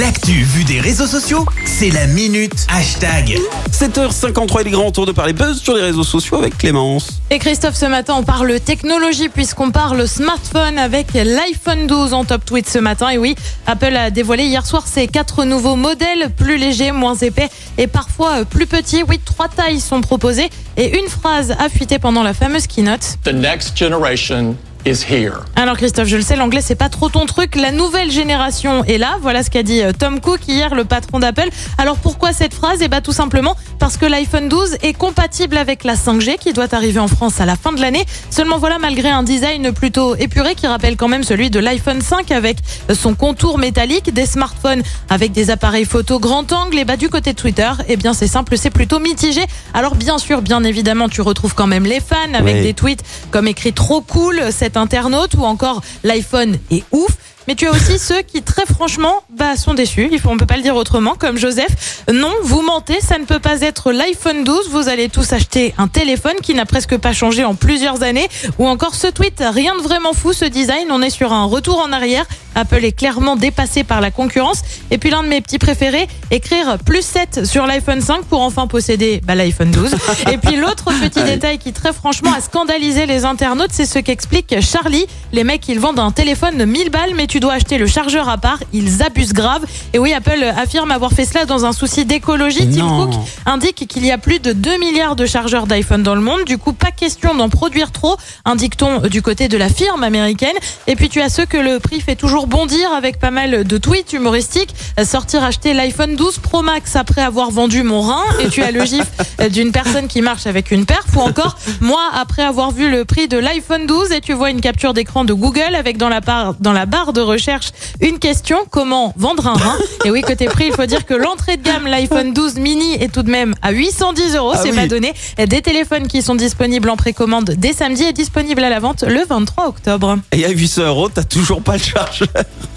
L'actu vue des réseaux sociaux, c'est la minute hashtag. 7h53, il est grand tour de parler buzz sur les réseaux sociaux avec Clémence. Et Christophe, ce matin, on parle technologie puisqu'on parle smartphone avec l'iPhone 12 en top tweet ce matin. Et oui, Apple a dévoilé hier soir ses quatre nouveaux modèles, plus légers, moins épais et parfois plus petits. Oui, trois tailles sont proposées et une phrase a fuité pendant la fameuse keynote. The next generation is here. Alors Christophe, je le sais, l'anglais c'est pas trop ton truc. La nouvelle génération est là. Voilà ce qu'a dit euh, Tom Cook hier, le patron d'Apple. Alors pourquoi cette phrase? Eh bien tout simplement parce que l'iPhone 12 est compatible avec la 5G qui doit arriver en France à la fin de l'année. Seulement voilà, malgré un design plutôt épuré qui rappelle quand même celui de l'iPhone 5 avec son contour métallique, des smartphones avec des appareils photo grand angle. Et bah du côté de Twitter, eh bien c'est simple, c'est plutôt mitigé. Alors bien sûr, bien évidemment, tu retrouves quand même les fans avec Oui. des tweets comme écrit trop cool cet internaute ou encore l'iPhone est ouf. Mais tu as aussi ceux qui, très franchement, bah, sont déçus. Il faut, on peut pas le dire autrement, comme Joseph. Non, vous mentez, ça ne peut pas être l'iPhone 12. Vous allez tous acheter un téléphone qui n'a presque pas changé en plusieurs années. Ou encore ce tweet, rien de vraiment fou, ce design. On est sur un retour en arrière. Apple est clairement dépassé par la concurrence. Et puis l'un de mes petits préférés, écrire plus 7 sur l'iPhone 5 pour enfin posséder bah, l'iPhone 12. Et puis l'autre petit détail qui très franchement a scandalisé les internautes, c'est ce qu'explique Charlie. Les mecs, ils vendent un téléphone de 1000 balles, mais tu dois acheter le chargeur à part. Ils abusent grave. Et oui, Apple affirme avoir fait cela dans un souci d'écologie. Tim. Cook indique qu'il y a plus de 2 milliards de chargeurs d'iPhone dans le monde. Du coup, pas question d'en produire trop, indique-t-on du côté de la firme américaine. Et puis tu as ceux que le prix fait toujours bondir avec pas mal de tweets humoristiques. Sortir acheter l'iPhone 12 Pro Max après avoir vendu mon rein. Et tu as le gif d'une personne qui marche avec une perf. Ou encore, moi, après avoir vu le prix de l'iPhone 12 et tu vois une capture d'écran de Google avec dans la, barre, dans la barre de recherche une question, comment vendre un rein Et oui, côté prix, il faut dire que l'entrée de gamme, l'iPhone 12 mini est tout de même à 810 euros. Ah C'est oui. pas donné. Des téléphones qui sont disponibles en précommande dès samedi et disponibles à la vente le 23 octobre. Et à 800 euros, t'as toujours pas le chargeur.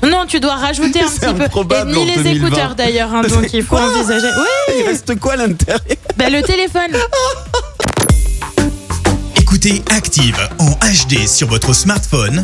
Non, tu dois rajouter un petit peu. Et ni les 2020. écouteurs d'ailleurs, hein, donc il faut Quoi envisager. Oui, Il reste quoi à l'intérieur? Bah, le téléphone. Écoutez Active en HD sur votre smartphone,